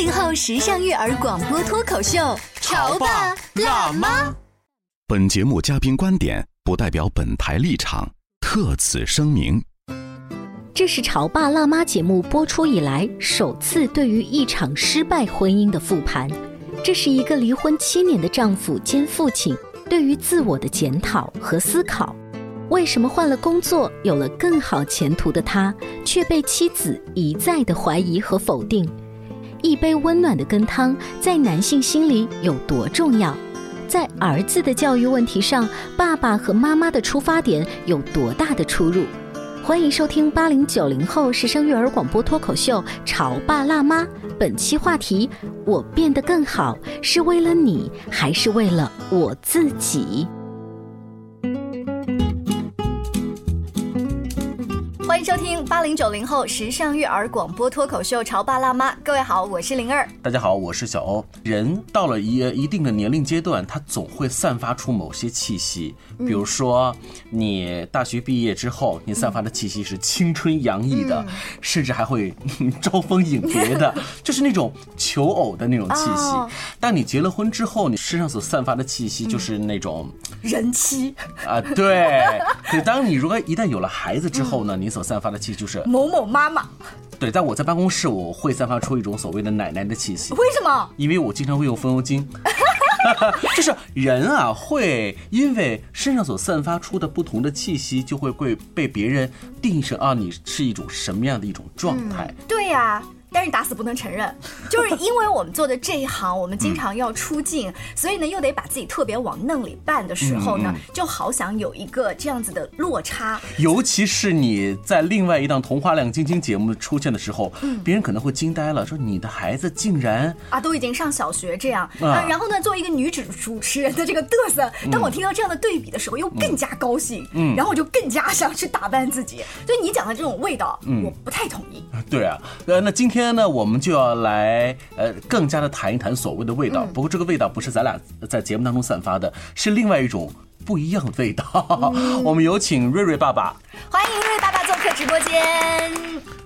八零后时尚育儿广播脱口秀，潮爸辣妈。本节目嘉宾观点不代表本台立场，特此声明。这是《潮爸辣妈》节目播出以来首次对于一场失败婚姻的复盘。这是一个离婚七年的丈夫兼父亲对于自我的检讨和思考。为什么换了工作，有了更好前途的他，却被妻子一再的怀疑和否定？一杯温暖的羹汤，在男性心里有多重要？在儿子的教育问题上，爸爸和妈妈的出发点有多大的出入？欢迎收听八零九零后时尚育儿广播脱口秀《潮爸辣妈》。本期话题：我变得更好，是为了你，还是为了我自己？欢迎收听八零九零后时尚育儿广播脱口秀《潮爸辣妈》。各位好，我是灵儿。大家好，我是小欧。人到了一一定的年龄阶段，他总会散发出某些气息。比如说，你大学毕业之后，你散发的气息是青春洋溢的，甚至还会招蜂引蝶的，就是那种求偶的那种气息。但你结了婚之后，你身上所散发的气息就是那种人妻啊，对。可当你如果一旦有了孩子之后呢，你所散发的气就是某某妈妈。对，在我在办公室，我会散发出一种所谓的奶奶的气息。为什么？因为我经常会用风油精。就是人啊，会因为身上所散发出的不同的气息，就会被被别人定义成啊，你是一种什么样的一种状态？对呀。但是打死不能承认，就是因为我们做的这一行，我们经常要出镜，所以呢，又得把自己特别往嫩里扮的时候呢，就好想有一个这样子的落差。尤其是你在另外一档童话亮晶晶节目出现的时候，别人可能会惊呆了，说你的孩子竟然啊，都已经上小学这样啊。然后呢，作为一个女主主持人的这个嘚瑟，当我听到这样的对比的时候，又更加高兴，嗯，然后我就更加想去打扮自己。所以你讲的这种味道，我不太同意。对啊，呃，那今天。今天呢，我们就要来呃，更加的谈一谈所谓的味道。不过这个味道不是咱俩在节目当中散发的，是另外一种不一样的味道。我们有请瑞瑞爸爸，欢迎瑞瑞爸爸做客直播间。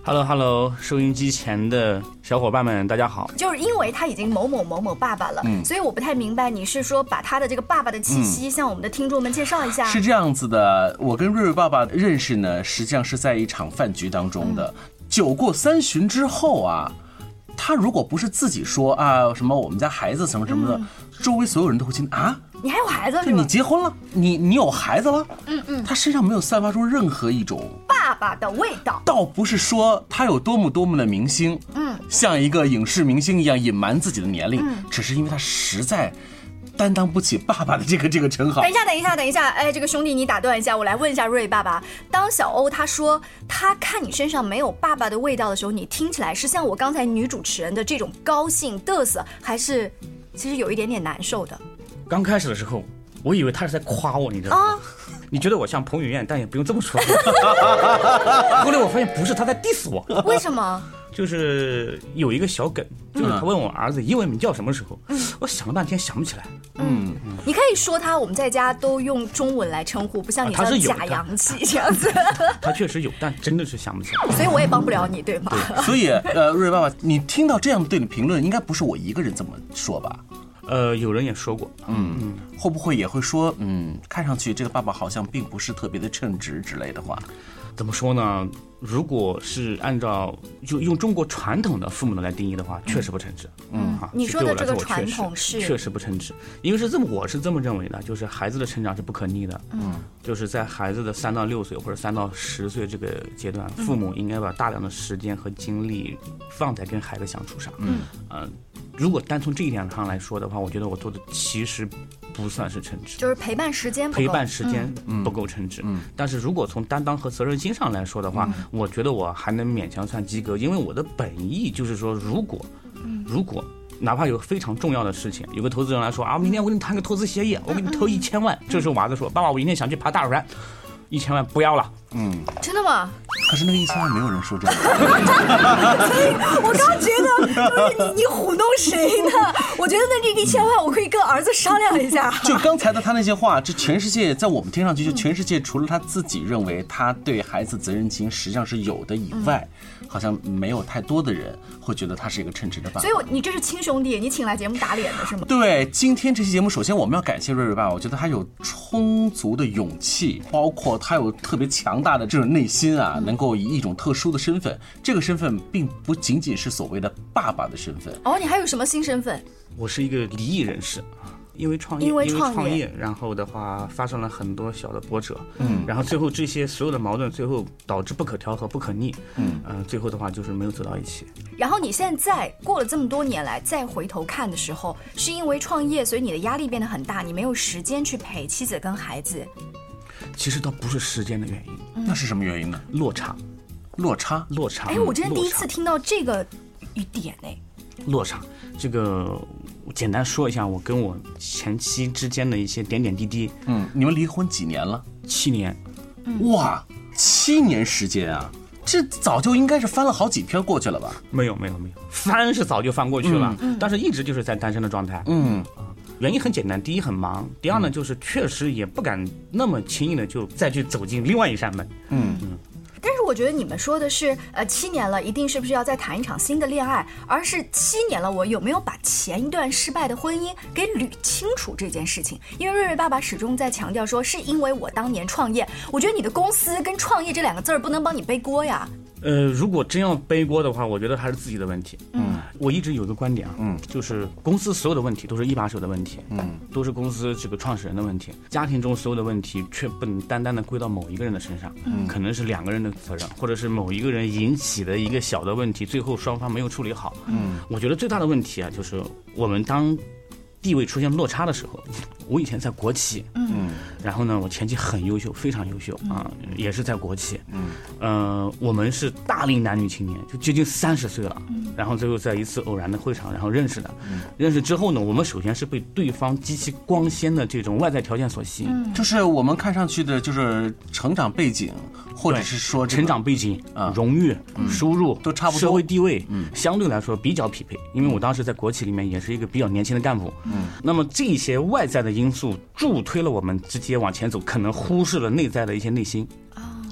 Hello Hello，收音机前的小伙伴们，大家好。就是因为他已经某某某某爸爸了，嗯，所以我不太明白你是说把他的这个爸爸的气息向我们的听众们介绍一下。是这样子的，我跟瑞瑞爸爸认识呢，实际上是在一场饭局当中的。酒过三巡之后啊，他如果不是自己说啊什么我们家孩子什么什么的，周围所有人都会听啊，你还有孩子？就你结婚了？你你有孩子了？嗯嗯，他身上没有散发出任何一种爸爸的味道。倒不是说他有多么多么的明星，嗯，像一个影视明星一样隐瞒自己的年龄，只是因为他实在。担当不起爸爸的这个这个称号。等一下，等一下，等一下，哎，这个兄弟，你打断一下，我来问一下瑞爸爸。当小欧他说他看你身上没有爸爸的味道的时候，你听起来是像我刚才女主持人的这种高兴嘚瑟，还是其实有一点点难受的？刚开始的时候，我以为他是在夸我，你知道吗？你觉得我像彭于晏，但也不用这么说。后来我发现不是，他在 diss 我。为什么？就是有一个小梗，就是他问我儿子英文名叫什么时候，我想了半天想不起来。嗯，你可以说他，我们在家都用中文来称呼，不像你是假洋气 这样子。他确实有，但真的是想不起来。所以我也帮不了你，对吗？所以，呃，瑞瑞爸爸，你听到这样对你评论，应该不是我一个人这么说吧？呃，有人也说过，嗯，会不会也会说，嗯，看上去这个爸爸好像并不是特别的称职之类的话？怎么说呢？如果是按照就用中国传统的父母的来定义的话，确实不称职。嗯，啊，你说的这个传统统是确实不称职，因为是这么，我是这么认为的，就是孩子的成长是不可逆的。嗯，就是在孩子的三到六岁或者三到十岁这个阶段，父母应该把大量的时间和精力放在跟孩子相处上。嗯，呃，如果单从这一点上来说的话，我觉得我做的其实不算是称职。就是陪伴时间不够陪伴时间不够称职。嗯，但是如果从担当和责任心上来说的话，我觉得我还能勉强算及格，因为我的本意就是说，如果，如果。哪怕有非常重要的事情，有个投资人来说啊，明天我跟你谈个投资协议，我给你投一千万。这时候娃子说：“爸爸，我明天想去爬大山，一千万不要了。真的吗？可是那个一千万没有人说这个。我刚觉得就是 你你糊弄谁呢？我觉得那这一千万我可以跟儿子商量一下。就刚才的他那些话，这全世界在我们听上去，就全世界除了他自己认为他对孩子责任心实际上是有的以外，好像没有太多的人会觉得他是一个称职的爸爸所以。我你这是亲兄弟，你请来节目打脸的是吗？对，今天这期节目，首先我们要感谢瑞瑞爸，我觉得他有充足的勇气，包括他有特别强大的这种内心啊，能够以一种特殊的身份，这个身份并不仅仅是所谓的爸爸的身份，哦，你还有什么新身份？我是一个离异人士。因为创业，因为创业业，然后的话发生了很多小的波折，嗯，然后最后这些所有的矛盾，最后导致不可调和、不可逆，嗯，呃，最后的话就是没有走到一起。然后你现在过了这么多年来，再回头看的时候，是因为创业，所以你的压力变得很大，你没有时间去陪妻子跟孩子。其实倒不是时间的原因，那是什么原因呢？落差，落差。落差。哎，我真的第一次听到这个语点哎。落差。这个我简单说一下我跟我前妻之间的一些点点滴滴。嗯，你们离婚几年了？七年，哇，七年时间啊，这早就应该是翻了好几篇过去了吧？没有没有没有，翻是早就翻过去了，但是一直就是在单身的状态。嗯，原因很简单，第一很忙，第二呢就是确实也不敢那么轻易的就再去走进另外一扇门。嗯嗯但是我觉得你们说的是，呃，七年了，一定是不是要再谈一场新的恋爱，而是七年了，我有没有把前一段失败的婚姻给捋清楚这件事情？因为瑞瑞爸爸始终在强调说，是因为我当年创业，我觉得你的公司跟创业这两个字儿不能帮你背锅呀。呃，如果真要背锅的话，我觉得还是自己的问题。嗯，我一直有一个观点啊，嗯，就是公司所有的问题都是一把手的问题，嗯，都是公司这个创始人的问题。家庭中所有的问题却不能单单的归到某一个人的身上，嗯，可能是两个人的责任，或者是某一个人引起的一个小的问题，最后双方没有处理好。嗯，我觉得最大的问题啊，就是我们当地位出现落差的时候，我以前在国企，嗯，然后呢，我前期很优秀，非常优秀啊，也是在国企，嗯，呃，我们是大龄男女青年，就接近三十岁了，然后最后在一次偶然的会场，然后认识的，认识之后呢，我们首先是被对方极其光鲜的这种外在条件所吸引，就是我们看上去的，就是成长背景，或者是说成长背景、啊荣誉、收入都差不多。社会地位，相对来说比较匹配。因为我当时在国企里面也是一个比较年轻的干部，嗯，那么这些外在的因素助推了我们直接往前走，可能忽视了内在的一些内心。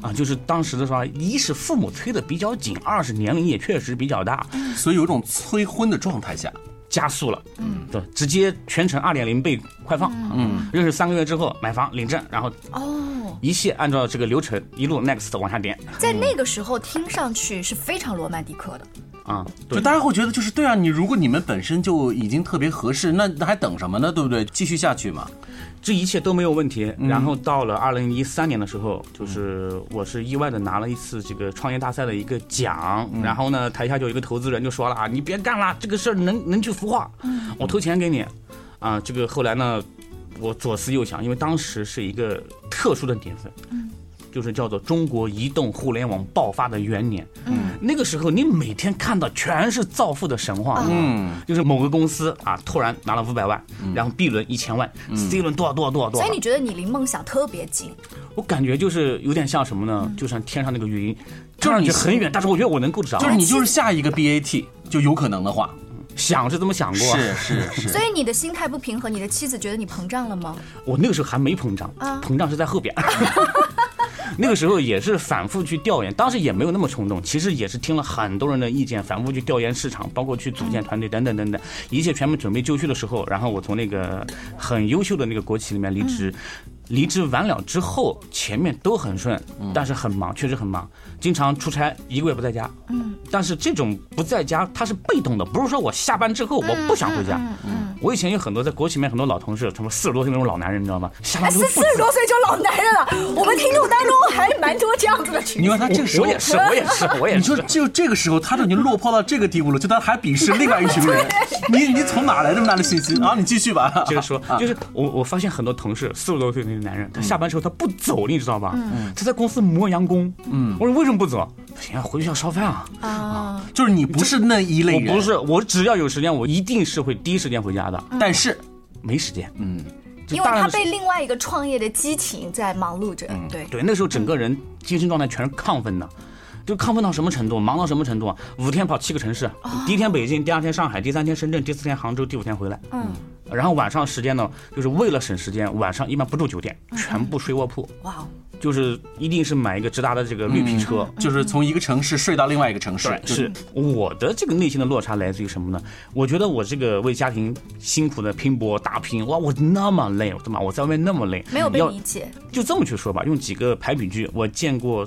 啊，就是当时的时候，一是父母催的比较紧，二是年龄也确实比较大，所以有一种催婚的状态下，加速了，嗯，对，直接全程二点零倍快放，嗯，认识三个月之后买房领证，然后哦，一切按照这个流程一路 next 往下点，在那个时候听上去是非常罗曼蒂克的。啊，就对，大家会觉得就是对啊，你如果你们本身就已经特别合适，那那还等什么呢？对不对？继续下去嘛。这一切都没有问题。然后到了二零一三年的时候，就是我是意外的拿了一次这个创业大赛的一个奖，然后呢，台下就有一个投资人就说了啊，你别干了，这个事儿能能去孵化，我投钱给你，啊，这个后来呢，我左思右想，因为当时是一个特殊的年份。就是叫做中国移动互联网爆发的元年，嗯，那个时候你每天看到全是造富的神话，嗯，就是某个公司啊突然拿了五百万，然后 B 轮一千万，C 轮多少多少多少多少，所以你觉得你离梦想特别近？我感觉就是有点像什么呢？就像天上那个云，看上去很远，但是我觉得我能够得着。就是你就是下一个 BAT，就有可能的话，想是这么想过，是是是。所以你的心态不平衡，你的妻子觉得你膨胀了吗？我那个时候还没膨胀，啊膨胀是在后边。那个时候也是反复去调研，当时也没有那么冲动，其实也是听了很多人的意见，反复去调研市场，包括去组建团队等等等等，一切全部准备就绪的时候，然后我从那个很优秀的那个国企里面离职。离职完了之后，前面都很顺，但是很忙，确实很忙，经常出差，一个月不在家。嗯，但是这种不在家，他是被动的，不是说我下班之后我不想回家。嗯，我以前有很多在国企里面很多老同事，什么四十多岁那种老男人，你知道吗？下班四四十多岁就老男人了，我们听众当中还蛮多这样子的群你。看他这个时候 我也是，我也是，我也你说是。就这个时候，他都已经落魄到这个地步了，就他还鄙视另外一群人，你你从哪来这么大的信心啊？你继续吧。接着说，就是我我发现很多同事四十多岁那个男人，他下班之后他不走，你知道吧？嗯他在公司磨洋工。嗯，我说为什么不走？不行啊，回去要烧饭啊。啊，就是你不是那一类人，我不是，我只要有时间，我一定是会第一时间回家的。但是没时间，嗯，因为他被另外一个创业的激情在忙碌着。对，对那时候整个人精神状态全是亢奋的。就亢奋到什么程度？忙到什么程度啊？五天跑七个城市，第一天北京，第二天上海，第三天深圳，第四天杭州，第五天回来。嗯，然后晚上时间呢，就是为了省时间，晚上一般不住酒店，全部睡卧铺，哇哦，就是一定是买一个直达的这个绿皮车。就是从一个城市睡到另外一个城市，就是我的这个内心的落差来自于什么呢？我觉得我这个为家庭辛苦的拼搏打拼，哇，我那么累，我的妈，我在外面那么累，没有被要理解。就这么去说吧，用几个排比句，我见过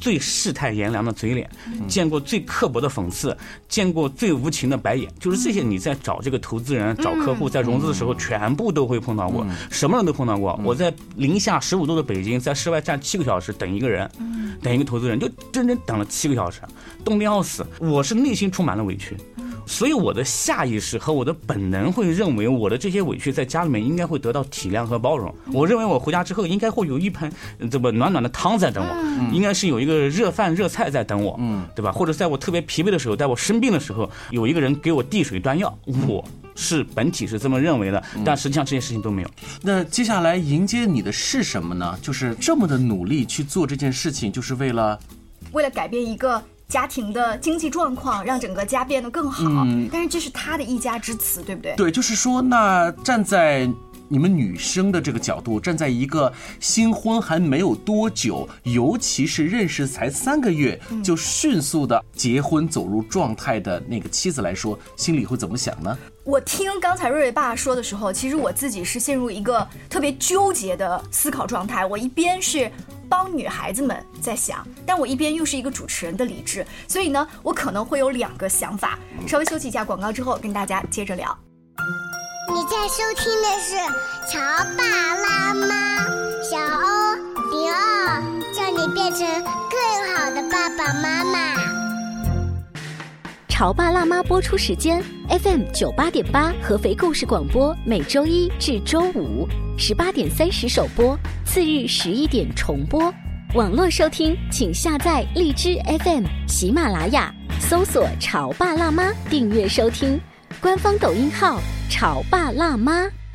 最世态炎凉的嘴脸，见过最刻薄的讽刺，见过最无情的白眼，就是这些。你在找这个投资人、找客户、在融资的时候，全部都会碰到过，什么人都碰到过。我在零下十五度的北京，在室外站七个小时等一个人，等一个投资人，就整整等了七个小时，冻得要死。我是内心充满了委屈。所以我的下意识和我的本能会认为我的这些委屈在家里面应该会得到体谅和包容。我认为我回家之后应该会有一盆呃这么暖暖的汤在等我，应该是有一个热饭热菜在等我，嗯，对吧？或者在我特别疲惫的时候，在我生病的时候，有一个人给我递水端药。我是本体是这么认为的，但实际上这些事情都没有。那接下来迎接你的是什么呢？就是这么的努力去做这件事情，就是为了为了改变一个家庭的经济状况，让整个家变得更好。但是这是他的一家之词，对不对？对，就是说，那站在你们女生的这个角度，站在一个新婚还没有多久，尤其是认识才三个月就迅速的结婚走入状态的那个妻子来说，心里会怎么想呢？我听刚才瑞瑞爸说的时候，其实我自己是陷入一个特别纠结的思考状态。我一边是帮女孩子们在想，但我一边又是一个主持人的理智，所以呢，我可能会有两个想法。稍微休息一下广告之后，跟大家接着聊。你在收听的是《乔爸拉妈》，小欧零二，叫你变成更好的爸爸妈妈。《潮爸辣妈》播出时间：FM 九八点八合肥故事广播，每周一至周五十八点三十首播，次日十一点重播。网络收听，请下载荔枝 FM、喜马拉雅，搜索“潮爸辣妈”订阅收听。官方抖音号“潮爸辣妈”。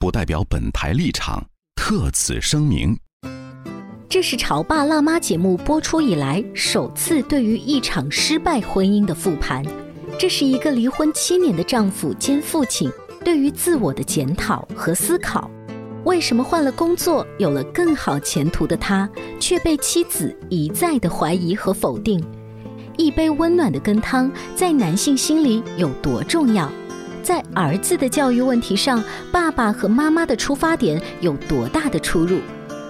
不代表本台立场，特此声明。这是《潮爸辣妈》节目播出以来首次对于一场失败婚姻的复盘。这是一个离婚七年的丈夫兼父亲对于自我的检讨和思考。为什么换了工作，有了更好前途的他，却被妻子一再的怀疑和否定？一杯温暖的羹汤，在男性心里有多重要？在儿子的教育问题上，爸爸和妈妈的出发点有多大的出入？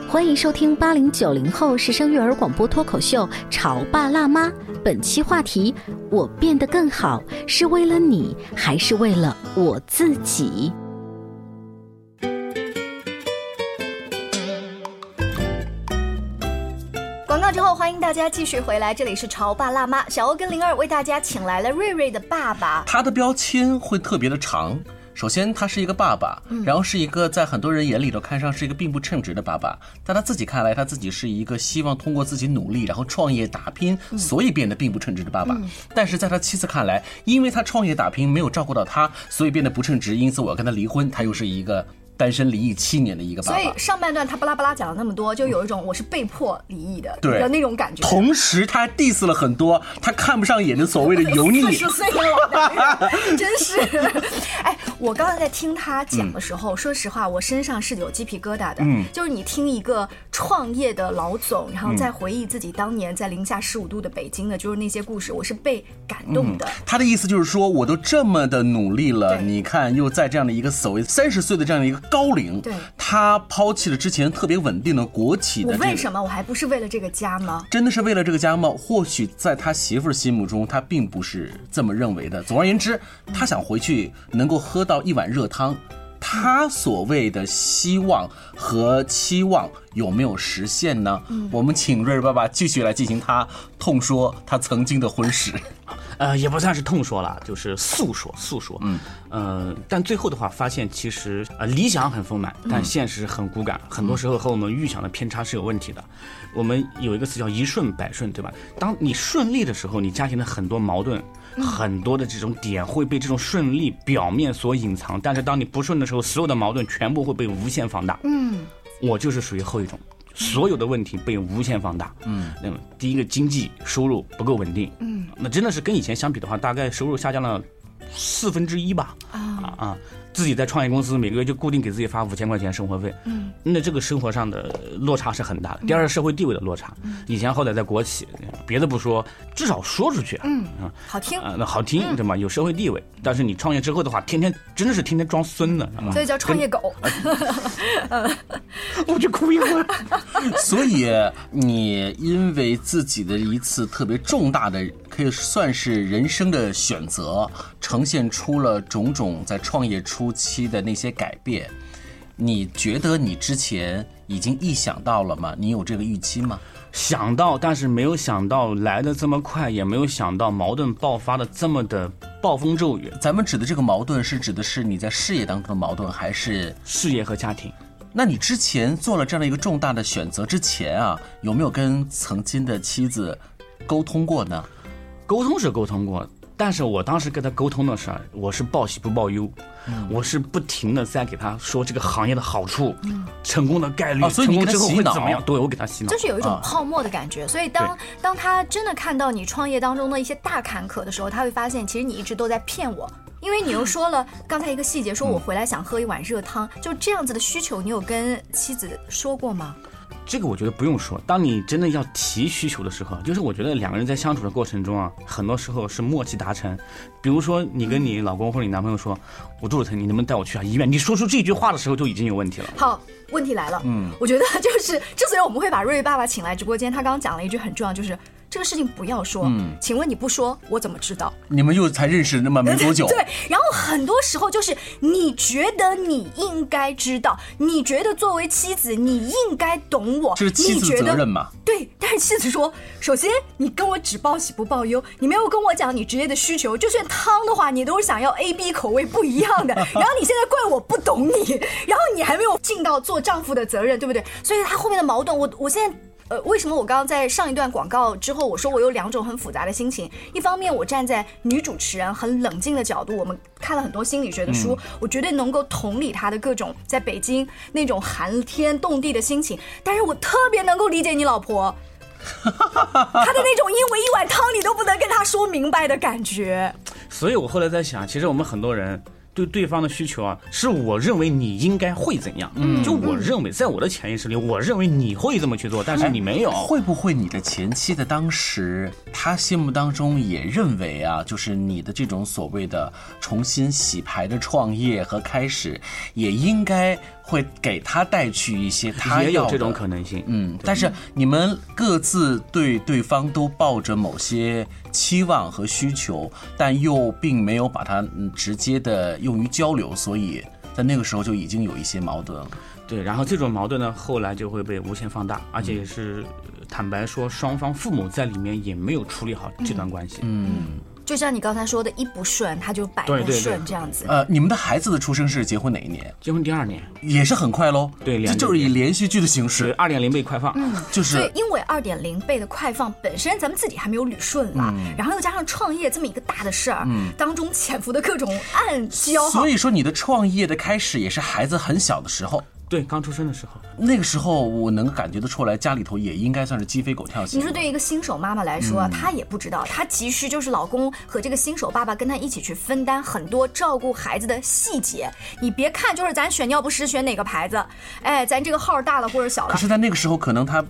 欢迎收听八零九零后时尚育儿广播脱口秀《潮爸辣妈》。本期话题：我变得更好，是为了你，还是为了我自己？之后，欢迎大家继续回来，这里是潮爸辣妈，小欧跟灵儿为大家请来了瑞瑞的爸爸。他的标签会特别的长。首先，他是一个爸爸，然后是一个在很多人眼里头看上是一个并不称职的爸爸，在他自己看来，他自己是一个希望通过自己努力，然后创业打拼，所以变得并不称职的爸爸。但是在他妻子看来，因为他创业打拼没有照顾到他，所以变得不称职，因此我要跟他离婚。他又是一个单身离异七年的一个爸所以。上半段他巴拉巴拉讲了那么多，就有一种我是被迫离异的对的那种感觉。同时，他还 diss 了很多他看不上眼的所谓的油腻 四。十岁的老男人，真是。哎，我刚才在听他讲的时候，说实话，我身上是有鸡皮疙瘩的。嗯就是你听一个创业的老总，然后再回忆自己当年在零下十五度的北京的，就是那些故事，我是被感动的。他的意思就是说，我都这么的努力了，你看又在这样的一个所谓三十岁的这样的一个高龄，对他抛弃了之前特别稳定的国企的这个。我为什么？我还不是为了这个家吗？真的是为了这个家吗？或许在他媳妇儿心目中，他并不是这么认为的。总而言之，他想回去能够喝到一碗热汤。他所谓的希望和期望有没有实现呢？我们请瑞瑞爸爸继续来进行他痛说他曾经的婚史。呃，也不算是痛说了，就是诉说诉说。嗯，呃，但最后的话发现，其实呃理想很丰满，但现实很骨感，很多时候和我们预想的偏差是有问题的。我们有一个词叫一顺百顺，对吧？当你顺利的时候，你家庭的很多矛盾。很多的这种点会被这种顺利表面所隐藏，但是当你不顺的时候，所有的矛盾全部会被无限放大。嗯，我就是属于后一种，所有的问题被无限放大。嗯，那么第一个经济收入不够稳定，嗯，那真的是跟以前相比的话，大概收入下降了四分之一吧。啊啊，自己在创业公司每个月就固定给自己发五千块钱生活费，嗯，那这个生活上的落差是很大的。第二是社会地位的落差，以前好歹在国企，别的不说，至少说出去啊，嗯啊。好听，啊，那好听对吗？有社会地位，但是你创业之后的话，天天真的是天天装孙子，所以叫创业狗。我就哭一会儿。所以你因为自己的一次特别重大的，可以算是人生的选择，呈现出了种种在创业初期的那些改变。你觉得你之前已经预想到了吗？你有这个预期吗？想到，但是没有想到来的这么快，也没有想到矛盾爆发的这么的暴风骤雨。咱们指的这个矛盾是指的是你在事业当中的矛盾，还是事业和家庭？那你之前做了这样的一个重大的选择之前啊，有没有跟曾经的妻子沟通过呢？沟通是沟通过，但是我当时跟他沟通的时候，我是报喜不报忧，嗯我是不停的在给他说这个行业的好处，成功的概率，成功之后会怎么样？对，我给他洗脑。就是有一种啊泡沫的感觉，所以当当他真的看到你创业当中的一些大坎坷的时候，他会发现其实你一直都在骗我，因为你又说了刚才一个细节，说我回来想喝一碗热汤，就这样子的需求，你有跟妻子说过吗？这个我觉得不用说。当你真的要提需求的时候，就是我觉得两个人在相处的过程中啊，很多时候是默契达成。比如说你跟你老公或者你男朋友说，我肚子疼，你能不能带我去啊医院？你说出这句话的时候就已经有问题了。好，问题来了，嗯，我觉得就是之所以我们会把瑞瑞爸爸请来直播间，他刚刚讲了一句很重要，就是这个事情不要说。嗯，请问你不说，我怎么知道？你们又才认识那么没多久，对，然后很多时候就是你觉得你应该知道，你觉得作为妻子你应该懂我，这是妻子的你觉得责任嘛？对，但是妻子说，首先你跟我只报喜不报忧，你没有跟我讲你职业的需求，就算汤的话，你都是想要 A B 口味不一样的，然后你现在怪我不懂你，然后你还没有尽到做丈夫的责任，对不对？所以他后面的矛盾，我我现在。呃，为什么我刚刚在上一段广告之后，我说我有两种很复杂的心情？一方面，我站在女主持人很冷静的角度，我们看了很多心理学的书，我绝对能够同理她的各种在北京那种寒天冻地的心情。但是我特别能够理解你老婆，她的那种因为一碗汤你都不能跟她说明白的感觉。所以我后来在想，其实我们很多人对对方的需求啊，是我认为你应该会怎样，嗯，就我认为在我的潜意识里，我认为你会这么去做，但是你没有。会不会你的前妻的当时，她心目当中也认为啊，就是你的这种所谓的重新洗牌的创业和开始，也应该会给她带去一些她要的也有这种可能性，嗯，但是你们各自对对方都抱着某些期望和需求，但又并没有把它嗯直接的用于交流，所以在那个时候就已经有一些矛盾了。对，然后这种矛盾呢，后来就会被无限放大，而且也是呃坦白说，双方父母在里面也没有处理好这段关系。嗯，就像你刚才说的，一不顺他就百不对对对顺这样子。呃，你们的孩子的出生是结婚哪一年？结婚第二年，也是很快喽。对两这就是以连续剧的形式，二点零倍快放。嗯，就是对因为二点零倍的快放本身咱们自己还没有捋顺了，嗯然后又加上创业这么一个大的事儿，当中潜伏的各种暗礁所。以说你的创业的开始也是孩子很小的时候。对，刚出生的时候，那个时候我能感觉得出来，家里头也应该算是鸡飞狗跳型。你说对于一个新手妈妈来说，嗯她也不知道，她急需就是老公和这个新手爸爸跟她一起去分担很多照顾孩子的细节。你别看就是咱选尿不湿选哪个牌子，哎，咱这个号大了或者小了可，是，在那个时候，可能她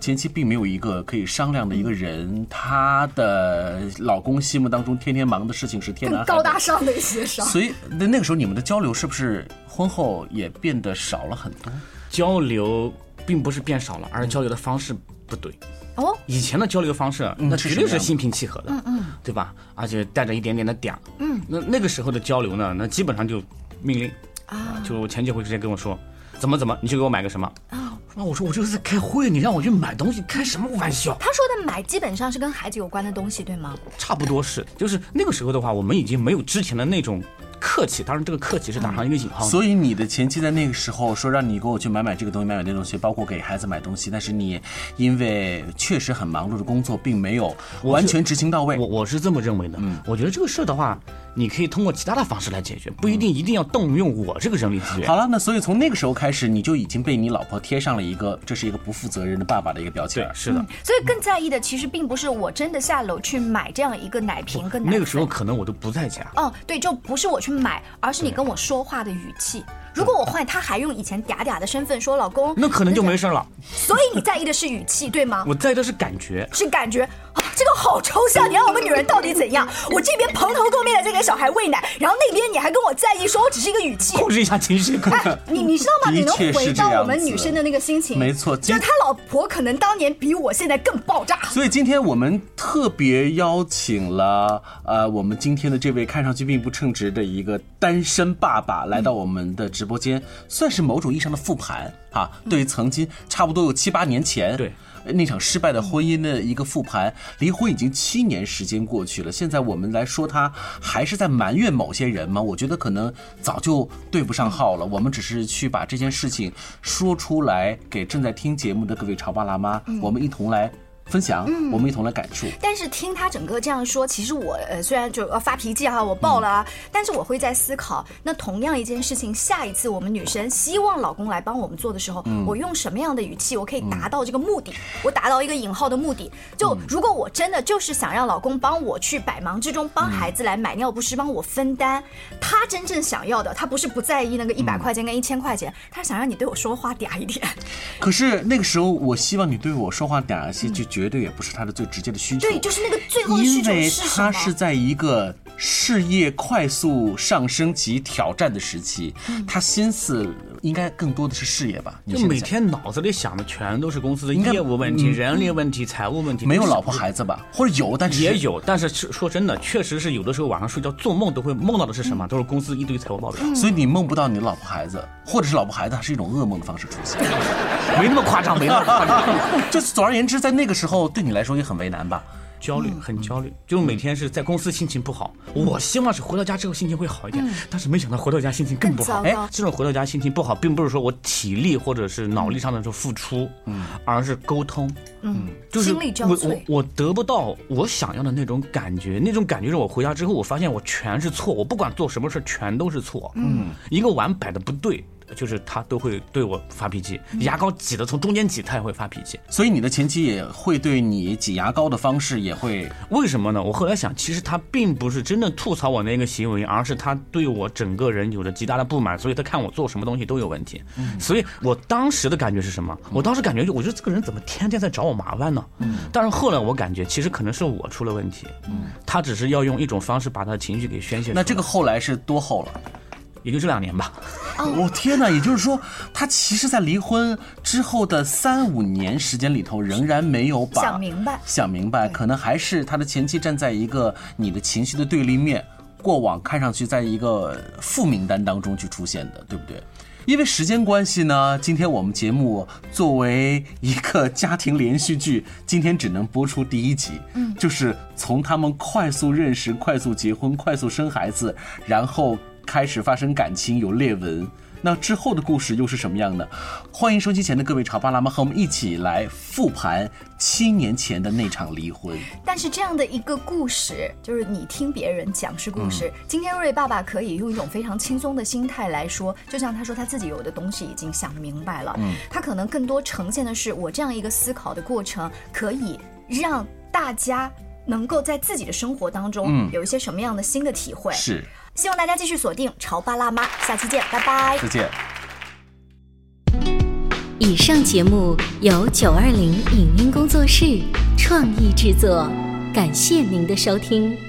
前期并没有一个可以商量的一个人，她的老公心目当中天天忙的事情是天南海北。高大上的一些事儿。所以那那个时候你们的交流是不是婚后也变得少了很多？交流并不是变少了，而是交流的方式不对。哦，以前的交流方式，嗯那绝对是心平气和的，嗯嗯对吧？而且带着一点点的嗲。嗯，那那个时候的交流呢，那基本上就命令，啊就我前几回直接跟我说，怎么怎么，你去给我买个什么。啊，那我说我就是在开会，你让我去买东西，开什么玩笑？他说的买基本上是跟孩子有关的东西，对吗？差不多是，就是那个时候的话，我们已经没有之前的那种客气，当然这个客气是打上一个引号的。所以你的前妻在那个时候说让你给我去买买这个东西，买买那东西，包括给孩子买东西，但是你因为确实很忙碌的工作，并没有完全执行到位。我我是这么认为的，嗯我觉得这个事儿的话，你可以通过其他的方式来解决，不一定一定要动用我这个人力资源。好了，那所以从那个时候开始，你就已经被你老婆贴上了一个这是一个不负责任的爸爸的一个标签对，。是的，所以更在意的其实并不是我真的下楼去买这样一个奶瓶跟奶。那个时候可能我都不在家。哦，对，就不是我去买，而是你跟我说话的语气。如果我换他还用以前嗲嗲的身份说老公，那可能就没事了。所以你在意的是语气，对吗？我在意的是感觉。是感觉啊，这个好抽象。你让我们女人到底怎样？我这边蓬头垢面的在给小孩喂奶，然后那边你还跟我在意，说我只是一个语气。控制一下情绪，哎，你你知道吗？的你能回到我们女生的那个心情，没错就是他老婆可能当年比我现在更爆炸。所以今天我们特别邀请了呃，我们今天的这位看上去并不称职的一个单身爸爸来到我们的直播间，算是某种意义上的复盘啊，对于曾经差不多有七八年前对那场失败的婚姻的一个复盘。离婚已经七年时间过去了，现在我们来说他还是在埋怨某些人吗？我觉得可能早就对不上号了。我们只是去把这件事情说出来，给正在听节目的各位潮爸辣妈，我们一同来。分享，我们一同来感触。但是听他整个这样说，其实我呃虽然就呃发脾气哈，我爆了啊，但是我会在思考，那同样一件事情，下一次我们女生希望老公来帮我们做的时候，我用什么样的语气，我可以达到这个目的，我达到一个引号的目的。就如果我真的就是想让老公帮我去百忙之中帮孩子来买尿不湿，帮我分担，他真正想要的，他不是不在意那个一百块钱跟一千块钱，他想让你对我说话嗲一点。可是那个时候，我希望你对我说话嗲一些，就绝对也不是他的最直接的需求。对，就是那个最后的需求因为？他是在一个事业快速上升及挑战的时期，嗯他心思应该更多的是事业吧？就每天脑子里想的全都是公司的业务问题、嗯人力问题、财务问题，没有老婆孩子吧？或者有，但是也有，但是是说真的，确实是有的时候晚上睡觉做梦都会梦到的是什么？都是公司一堆财务报表，所以你梦不到你的老婆孩子，或者是老婆孩子，还是一种噩梦的方式出现。没那么夸张，没那么夸张。就是总而言之，在那个时候对你来说也很为难吧？焦虑，很焦虑，就是每天是在公司心情不好。我希望是回到家之后心情会好一点，但是没想到回到家心情更不好。哎，这种回到家心情不好，并不是说我体力或者是脑力上的这种付出，嗯，而是沟通，嗯，就是我瘁。我我得不到我想要的那种感觉，那种感觉是我回家之后，我发现我全是错，我不管做什么事全都是错，嗯，一个碗摆的不对。就是他都会对我发脾气，牙膏挤的从中间挤，他也会发脾气。所以你的前妻也会对你挤牙膏的方式也会为什么呢？我后来想，其实他并不是真的吐槽我那个行为，而是他对我整个人有着极大的不满，所以他看我做什么东西都有问题。所以我当时的感觉是什么？我当时感觉就，我觉得这个人怎么天天在找我麻烦呢？但是后来我感觉，其实可能是我出了问题。嗯他只是要用一种方式把他的情绪给宣泄。那这个后来是多后了？也就这两年吧。我、天哪！也就是说，他其实，在离婚之后的三五年时间里头，仍然没有把想明白想明白，可能还是他的前妻站在一个你的情绪的对立面，过往看上去在一个负名单当中去出现的，对不对？因为时间关系呢，今天我们节目作为一个家庭连续剧，今天只能播出第一集，嗯，就是从他们快速认识、快速结婚、快速生孩子，然后开始发生感情，有裂纹。那之后的故事又是什么样的？欢迎收机前的各位潮爸辣妈和我们一起来复盘七年前的那场离婚。但是这样的一个故事，就是你听别人讲是故事。今天瑞爸爸可以用一种非常轻松的心态来说，就像他说他自己有的东西已经想明白了，嗯，他可能更多呈现的是我这样一个思考的过程，可以让大家能够在自己的生活当中有一些什么样的新的体会。是。希望大家继续锁定《潮爸辣妈》，下期见，拜拜！再见。以上节目由九二零影音工作室创意制作，感谢您的收听。